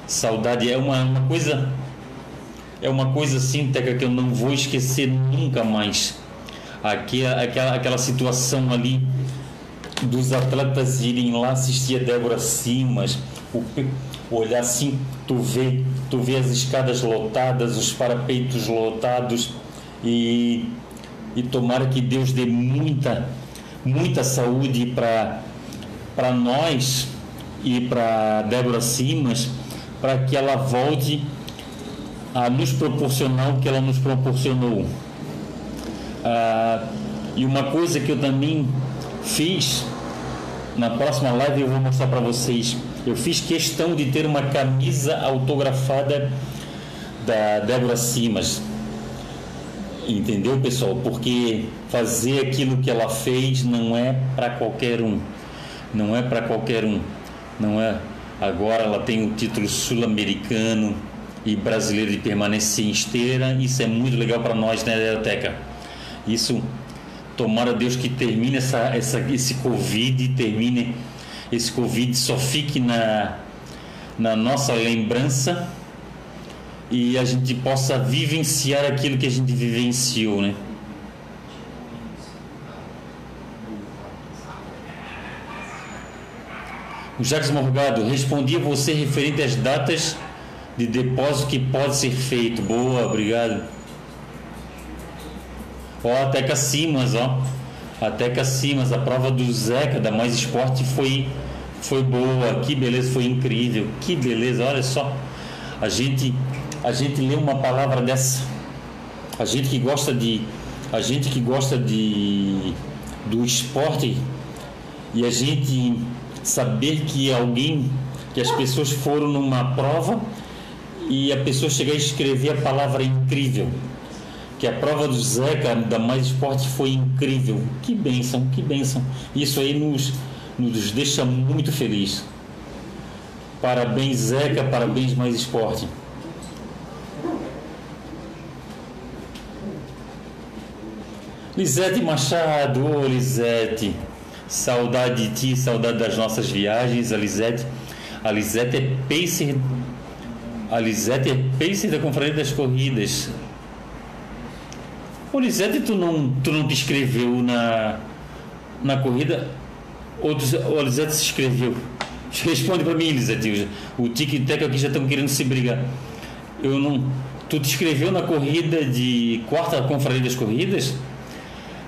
Saudade é uma, uma coisa. É uma coisa assim, Teca, que eu não vou esquecer nunca mais. Aqui, aquela, aquela situação ali dos atletas irem lá assistir a Débora Simas, o, olhar assim, tu vê, tu vê as escadas lotadas, os parapeitos lotados e, e tomara que Deus dê muita, muita saúde para nós e para Débora Simas, para que ela volte a nos proporcionar o que ela nos proporcionou. Ah, e uma coisa que eu também fiz na próxima live eu vou mostrar para vocês. Eu fiz questão de ter uma camisa autografada da Débora Simas. Entendeu, pessoal? Porque fazer aquilo que ela fez não é para qualquer um. Não é para qualquer um. Não é. Agora ela tem o título sul-americano e brasileiro de permanência em esteira. Isso é muito legal para nós, né, Biblioteca? Isso Tomara Deus que termine essa, essa, esse Covid, termine esse Covid, só fique na, na nossa lembrança e a gente possa vivenciar aquilo que a gente vivenciou, né? O Jacques Morgado, respondi a você referente às datas de depósito que pode ser feito. Boa, obrigado. Ó, a Teca Simas, ó. A Teca Simas, a prova do Zeca da Mais Esporte foi, foi boa. Que beleza, foi incrível. Que beleza, olha só. A gente, a gente lê uma palavra dessa. A gente que gosta de. A gente que gosta de do esporte e a gente saber que alguém, que as pessoas foram numa prova e a pessoa chegar a escrever a palavra incrível que a prova do Zeca da Mais Esporte foi incrível. Que bênção, que bênção. Isso aí nos, nos deixa muito feliz. Parabéns, Zeca, parabéns, Mais Esporte. Lisete Machado, oh, Lisete, saudade de ti, saudade das nossas viagens, a Lisete, a Lisete é pacer, a Lisete é pacer da Conferência das Corridas, Ô Lisete, tu não, tu não te inscreveu na, na corrida? Ou o Lisete se inscreveu? Responde para mim, Lisete. O Tic e Teco aqui já estão querendo se brigar. Eu não. Tu te inscreveu na corrida de quarta confraria das corridas?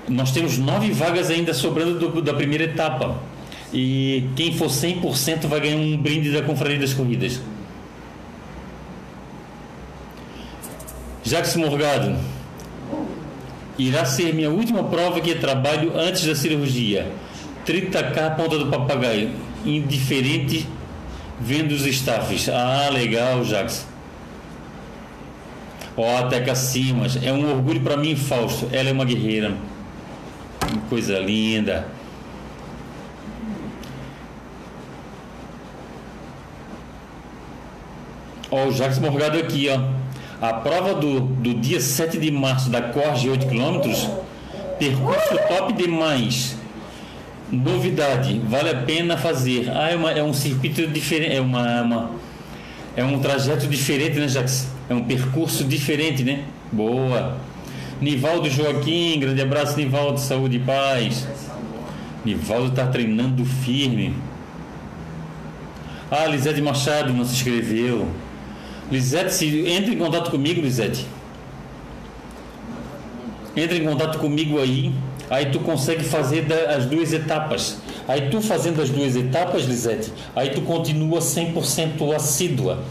Nós temos nove vagas ainda sobrando do, da primeira etapa. E quem for 100% vai ganhar um brinde da confraria das corridas. Jacques Morgado, Irá ser minha última prova que trabalho antes da cirurgia. 30k ponta do papagaio. Indiferente vendo os staffs. Ah, legal, Jackson. Ó, oh, Teca Simas. É um orgulho para mim, Fausto. Ela é uma guerreira. Que coisa linda. Ó, oh, o Jackson Morgado aqui, ó. A prova do, do dia 7 de março da Corte 8 km, percurso top demais. Novidade, vale a pena fazer. Ah, é, uma, é um circuito diferente, é uma, uma, é um trajeto diferente, né, Jacques? É um percurso diferente, né? Boa. Nivaldo Joaquim, grande abraço, Nivaldo, saúde e paz. Nivaldo está treinando firme. Ah, Lisete Machado não se inscreveu. Lisete, se, entre em contato comigo, Lisete. Entre em contato comigo aí. Aí tu consegue fazer as duas etapas. Aí tu fazendo as duas etapas, Lisete, aí tu continua 100% assídua.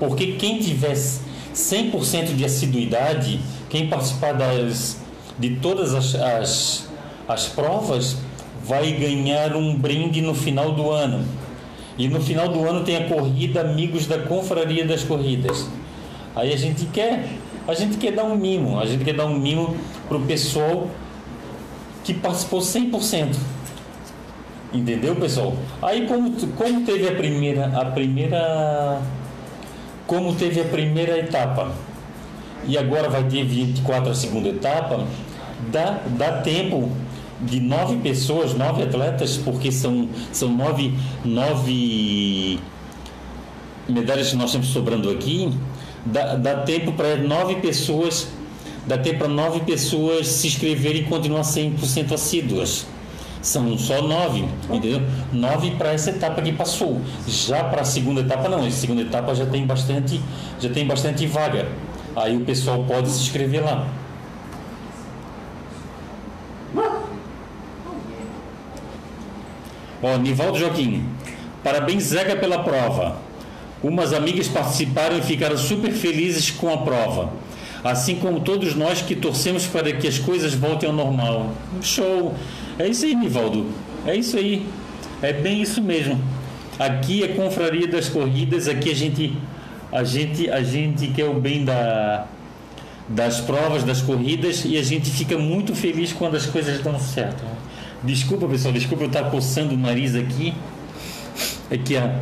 Porque quem tivesse 100% de assiduidade, quem participar das, de todas as, as, as provas, vai ganhar um brinde no final do ano. E no final do ano tem a corrida Amigos da Confraria das Corridas. Aí a gente quer, a gente quer dar um mimo, a gente quer dar um mimo pro pessoal que participou 100%. Entendeu, pessoal? Aí como, como teve a primeira a primeira como teve a primeira etapa e agora vai ter 24 a segunda etapa, dá, dá tempo de nove pessoas, nove atletas, porque são, são nove, nove medalhas que nós temos sobrando aqui, dá, dá tempo para nove pessoas, dá tempo para nove pessoas se inscreverem e continuar 100% assíduas. São só nove, entendeu? Nove para essa etapa que passou. Já para a segunda etapa não, a segunda etapa já tem bastante, já tem bastante vaga. Aí o pessoal pode se inscrever lá. Ó, Nivaldo Joaquim, parabéns Zeca pela prova. Umas amigas participaram e ficaram super felizes com a prova. Assim como todos nós que torcemos para que as coisas voltem ao normal. Show! É isso aí, Nivaldo. É isso aí. É bem isso mesmo. Aqui é confraria das corridas, aqui a gente a gente a gente quer o bem da das provas, das corridas e a gente fica muito feliz quando as coisas dão certo. Desculpa, pessoal, desculpa eu estar coçando o nariz aqui. É que a,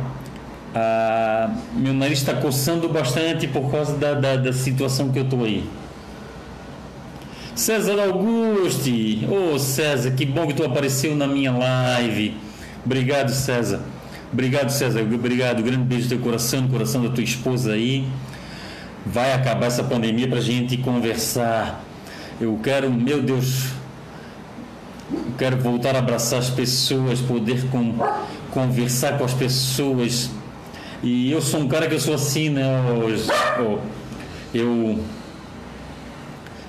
a meu nariz está coçando bastante por causa da, da, da situação que eu estou aí. César Auguste, ô oh, César, que bom que tu apareceu na minha live. Obrigado, César. Obrigado, César. Obrigado. Grande beijo no teu coração, no coração da tua esposa aí. Vai acabar essa pandemia para gente conversar. Eu quero, meu Deus, quero voltar a abraçar as pessoas, poder com, conversar com as pessoas. E eu sou um cara que eu sou assim, né? Eu,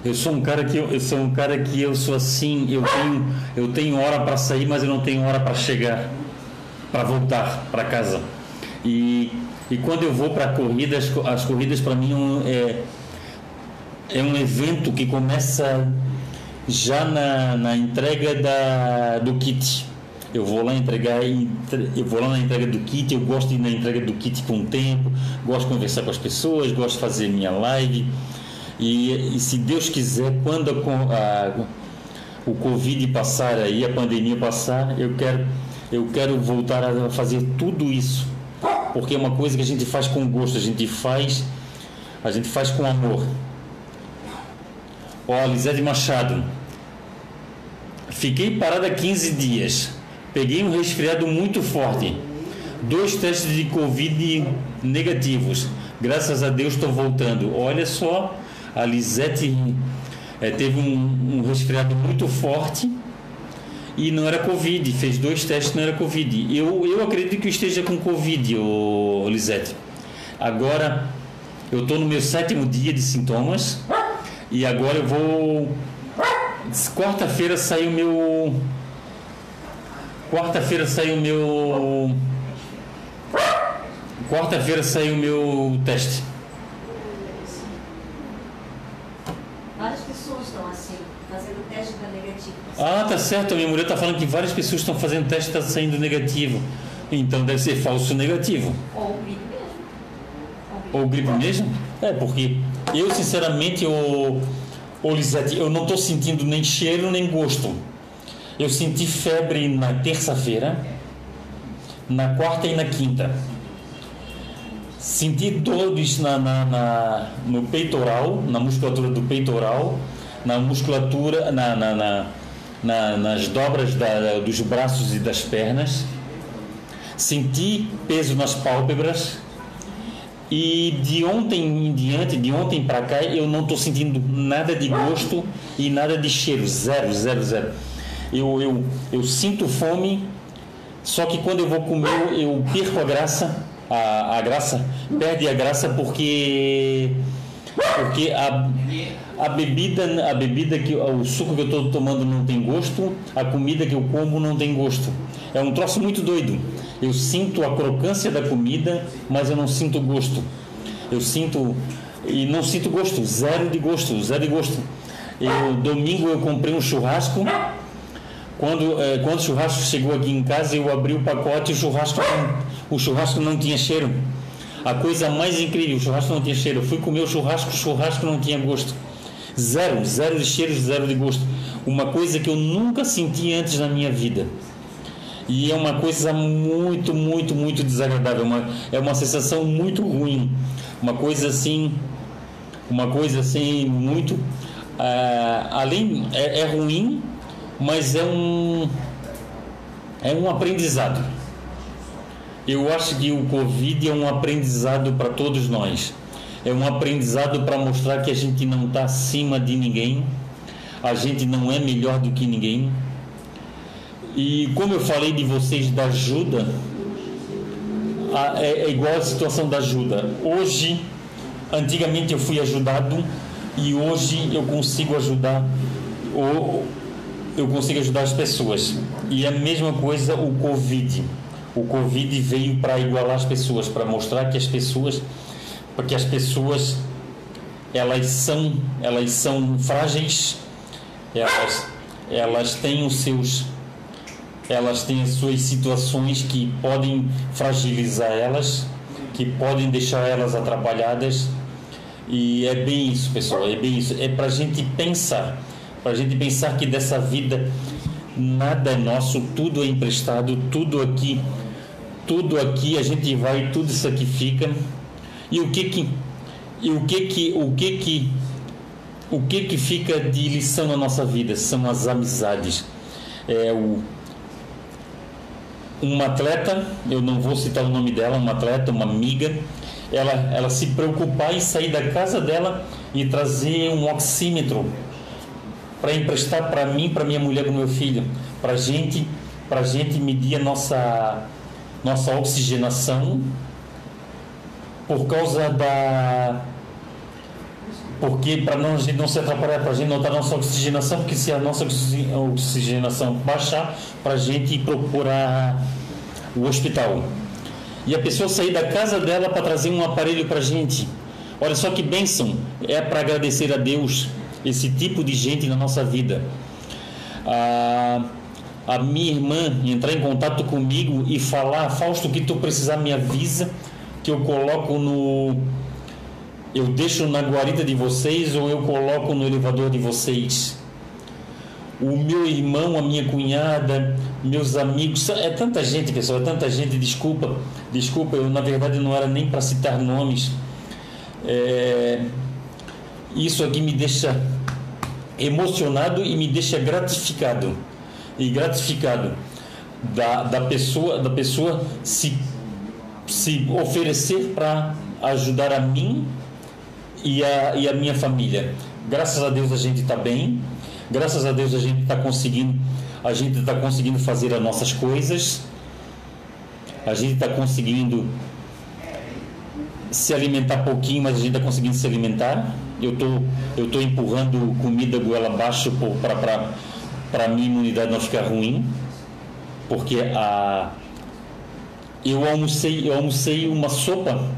eu, sou um cara que eu, eu sou um cara que eu sou assim. Eu tenho eu tenho hora para sair, mas eu não tenho hora para chegar, para voltar para casa. E, e quando eu vou para corridas, as corridas para mim é é um evento que começa já na, na entrega da, do kit. Eu vou lá entregar, eu vou lá na entrega do kit, eu gosto de ir na entrega do kit com tempo, gosto de conversar com as pessoas, gosto de fazer minha live. E, e se Deus quiser, quando a, a, o Covid passar aí, a pandemia passar, eu quero, eu quero voltar a fazer tudo isso. Porque é uma coisa que a gente faz com gosto, a gente faz, a gente faz com amor. Ó, Lisete Machado. Fiquei parada 15 dias. Peguei um resfriado muito forte. Dois testes de Covid negativos. Graças a Deus estou voltando. Olha só, a Lisete é, teve um, um, resfriado muito forte e não era Covid. Fez dois testes não era Covid. Eu, eu acredito que esteja com Covid, ô, Lisete. Agora, eu estou no meu sétimo dia de sintomas e agora eu vou. Quarta-feira saiu meu. Quarta-feira saiu meu. Quarta-feira saiu meu teste. Várias pessoas estão assim, fazendo teste. Ah, tá certo. A minha mulher está falando que várias pessoas estão fazendo teste e está saindo negativo. Então deve ser falso negativo. Ou gripe mesmo. Ou gripe mesmo? É, porque eu, sinceramente, o, o Lisete, eu não estou sentindo nem cheiro nem gosto. Eu senti febre na terça-feira, na quarta e na quinta. Senti dores na, na, na, no peitoral, na musculatura do peitoral, na musculatura, na, na, na, na nas dobras da, dos braços e das pernas. Senti peso nas pálpebras. E de ontem em diante, de ontem para cá, eu não estou sentindo nada de gosto e nada de cheiro. Zero, zero, zero. Eu, eu, eu sinto fome, só que quando eu vou comer, eu perco a graça, a, a graça, perde a graça porque porque a, a bebida, a bebida que o suco que eu estou tomando não tem gosto, a comida que eu como não tem gosto. É um troço muito doido. Eu sinto a crocância da comida, mas eu não sinto gosto. Eu sinto e não sinto gosto, zero de gosto, zero de gosto. Eu domingo eu comprei um churrasco quando, eh, quando o churrasco chegou aqui em casa, eu abri o pacote e o churrasco, o churrasco não tinha cheiro. A coisa mais incrível, o churrasco não tinha cheiro. Eu fui comer o churrasco, o churrasco não tinha gosto. Zero, zero de cheiro, zero de gosto. Uma coisa que eu nunca senti antes na minha vida. E é uma coisa muito, muito, muito desagradável. Uma, é uma sensação muito ruim. Uma coisa assim, uma coisa assim muito. Uh, além é, é ruim mas é um é um aprendizado. Eu acho que o Covid é um aprendizado para todos nós. É um aprendizado para mostrar que a gente não está acima de ninguém, a gente não é melhor do que ninguém. E como eu falei de vocês da ajuda, é, é igual a situação da ajuda. Hoje, antigamente eu fui ajudado e hoje eu consigo ajudar eu consigo ajudar as pessoas. E a mesma coisa o Covid. O Covid veio para igualar as pessoas, para mostrar que as pessoas, porque as pessoas elas são, elas são frágeis, elas, elas têm os seus elas têm as suas situações que podem fragilizar elas, que podem deixar elas atrapalhadas. E é bem isso, pessoal, é bem isso. É para a gente pensar para a gente pensar que dessa vida nada é nosso, tudo é emprestado, tudo aqui, tudo aqui a gente vai, tudo isso aqui fica. E o que que e o que que o que que o que que fica de lição na nossa vida são as amizades. É o uma atleta, eu não vou citar o nome dela, uma atleta, uma amiga, ela, ela se preocupar em sair da casa dela e trazer um oxímetro para emprestar para mim, para minha mulher, para meu filho, para gente, para gente medir a nossa nossa oxigenação por causa da porque para não, não se atrapalhar, para a gente notar a nossa oxigenação, porque se a nossa oxigenação baixar, para a gente procurar o hospital. E a pessoa sair da casa dela para trazer um aparelho para a gente. Olha só que bênção, é para agradecer a Deus esse tipo de gente na nossa vida. A, a minha irmã entrar em contato comigo e falar, Fausto, o que tu precisar me avisa, que eu coloco no. Eu deixo na guarida de vocês ou eu coloco no elevador de vocês. O meu irmão, a minha cunhada, meus amigos, é tanta gente, pessoal, é tanta gente, desculpa, desculpa, eu na verdade não era nem para citar nomes. É, isso aqui me deixa emocionado e me deixa gratificado e gratificado da, da pessoa da pessoa se se oferecer para ajudar a mim e a, e a minha família. Graças a Deus a gente está bem. Graças a Deus a gente está conseguindo a gente está conseguindo fazer as nossas coisas. A gente está conseguindo se alimentar pouquinho mas a gente está conseguindo se alimentar. Eu tô, eu tô empurrando comida goela abaixo para para minha imunidade não ficar ruim, porque a eu almocei, eu almocei uma sopa,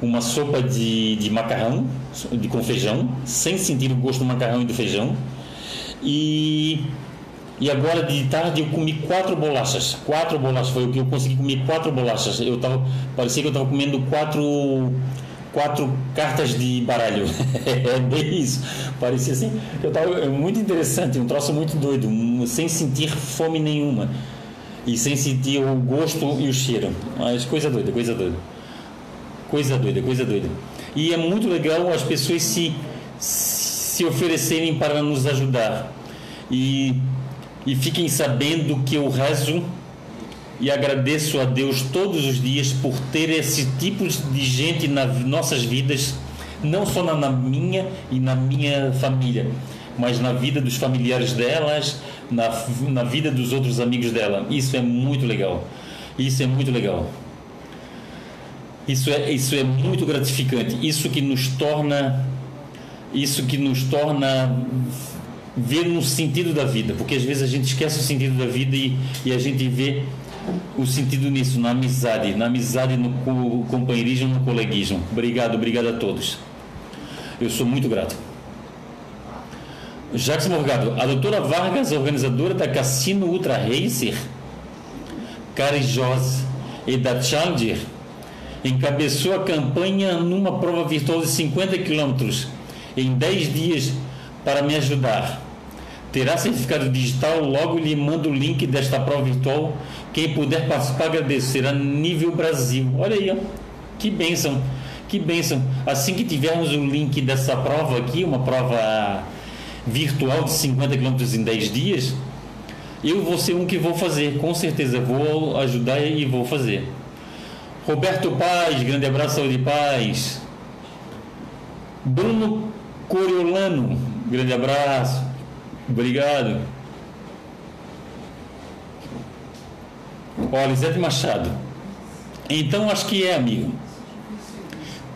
uma sopa de, de macarrão, de com feijão, sem sentir o gosto do macarrão e do feijão. E e agora de tarde eu comi quatro bolachas. Quatro bolachas foi o que eu consegui comer quatro bolachas. Eu tava parecia que eu estava comendo quatro quatro cartas de baralho. é bem isso. Parecia assim. Eu tava, é muito interessante, um troço muito doido, um, sem sentir fome nenhuma. E sem sentir o gosto e o cheiro. Mas coisa doida, coisa doida. Coisa doida, coisa doida. E é muito legal as pessoas se, se oferecerem para nos ajudar. E, e fiquem sabendo que eu rezo e agradeço a Deus todos os dias por ter esse tipo de gente nas nossas vidas, não só na, na minha e na minha família, mas na vida dos familiares delas, na, na vida dos outros amigos dela. Isso é muito legal. Isso é muito legal. Isso é, isso é muito gratificante. Isso que nos torna isso que nos torna ver no sentido da vida, porque às vezes a gente esquece o sentido da vida e, e a gente vê o sentido nisso, na amizade, na amizade, no companheirismo, no coleguismo. Obrigado, obrigado a todos. Eu sou muito grato. Jacques Morgado, a doutora Vargas, organizadora da Cassino Ultra Racer, Carijós e da Challenger, encabeçou a campanha numa prova virtual de 50 quilômetros em 10 dias para me ajudar. Terá certificado digital, logo lhe mando o link desta prova virtual. Quem puder participar, agradecer a nível Brasil. Olha aí, ó. que bênção, que bênção. Assim que tivermos o link dessa prova aqui, uma prova virtual de 50 km em 10 dias, eu vou ser um que vou fazer, com certeza. Vou ajudar e vou fazer. Roberto Paz, grande abraço, saúde e paz. Bruno Coriolano, grande abraço. Obrigado. Ó, Lisete Machado. Então acho que é, amigo.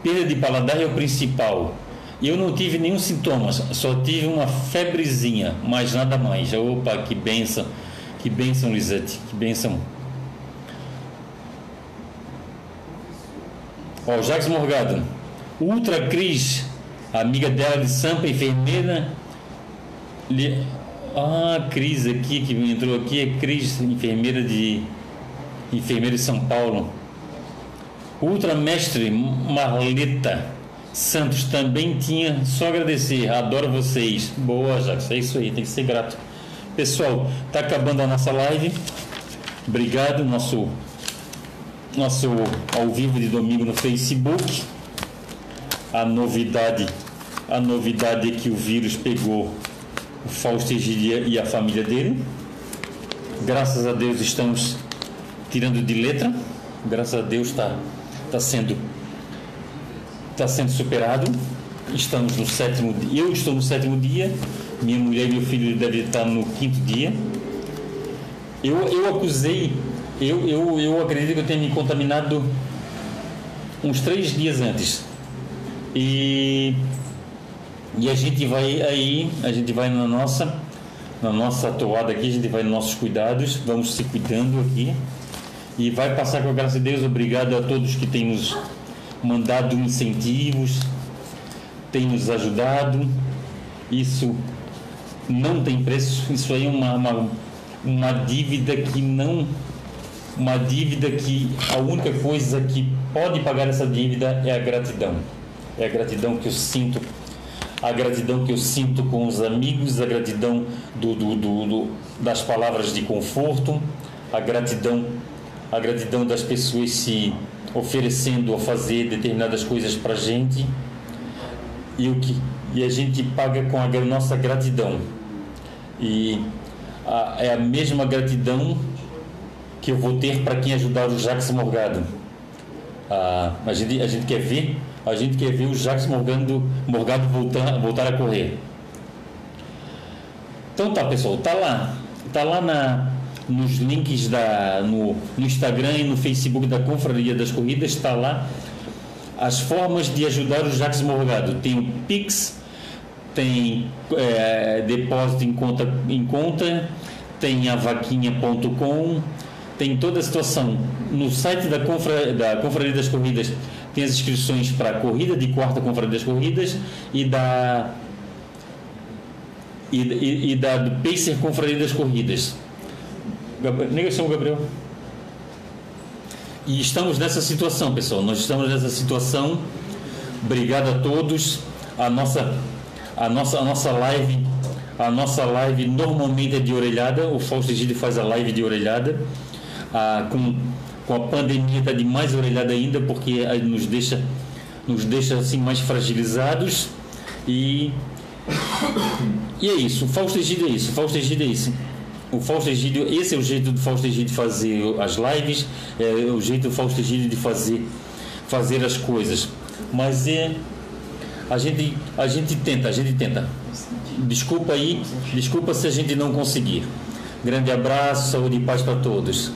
Perda de paladar é o principal. Eu não tive nenhum sintoma, só tive uma febrezinha, mas nada mais. Opa, que benção, que benção, Lisete, que benção. Ó, Jacques Morgado, Ultra Cris, amiga dela de Sampa, enfermeira. Li... Ah, Cris aqui, que entrou aqui, é Cris, enfermeira de enfermeira de São Paulo. Ultra Mestre Marleta Santos também tinha só agradecer. Adoro vocês. Boa, Jacques. É isso aí, tem que ser grato. Pessoal, tá acabando a nossa live. Obrigado. Nosso, nosso ao vivo de domingo no Facebook. A novidade, a novidade é que o vírus pegou o Fausto Egilia e a família dele. Graças a Deus estamos tirando de letra. Graças a Deus está tá sendo está sendo superado. Estamos no sétimo dia. Eu estou no sétimo dia. Minha mulher e meu filho devem estar no quinto dia. Eu, eu acusei, eu, eu, eu acredito que eu tenha me contaminado uns três dias antes. E, e a gente vai aí, a gente vai na nossa, na nossa toada aqui, a gente vai nos nossos cuidados, vamos se cuidando aqui. E vai passar com a graça de Deus. Obrigado a todos que têm nos mandado incentivos, tem nos ajudado. Isso não tem preço, isso aí é uma, uma, uma dívida que não. Uma dívida que a única coisa que pode pagar essa dívida é a gratidão. É a gratidão que eu sinto, a gratidão que eu sinto com os amigos, a gratidão do, do, do, do das palavras de conforto, a gratidão, a gratidão das pessoas se oferecendo a fazer determinadas coisas para a gente e o que e a gente paga com a nossa gratidão e a, é a mesma gratidão que eu vou ter para quem ajudar o Jacques Morgado. A, a, gente, a gente quer ver a gente quer ver o Jacques Morgado, Morgado voltar, voltar a correr. Então tá pessoal tá lá. Tá lá na nos links da, no, no Instagram e no Facebook da Confraria das Corridas, está lá as formas de ajudar o Jacques Morgado. Tem o Pix, tem é, depósito em conta, em conta, tem a vaquinha.com, tem toda a situação. No site da, Confra, da Confraria das Corridas tem as inscrições para a corrida de quarta Confraria das Corridas e da e, e, e da Pacer Confraria das Corridas. Negação, Gabriel. E estamos nessa situação, pessoal. Nós estamos nessa situação. Obrigado a todos. A nossa, a nossa, a nossa live, a nossa live normalmente é de orelhada. O Fausto Gide faz a live de orelhada, ah, com com a pandemia está de mais orelhada ainda, porque nos deixa, nos deixa assim mais fragilizados e e é isso, o Fausto Egídio é isso, o Fausto Egídio é isso. O Fausto Egídio, esse é o jeito do Fausto Egídio de fazer as lives, é o jeito do Fausto Egídio de fazer, fazer as coisas. Mas é, a gente, a gente tenta, a gente tenta. Desculpa aí, desculpa se a gente não conseguir. Grande abraço, saúde e paz para todos.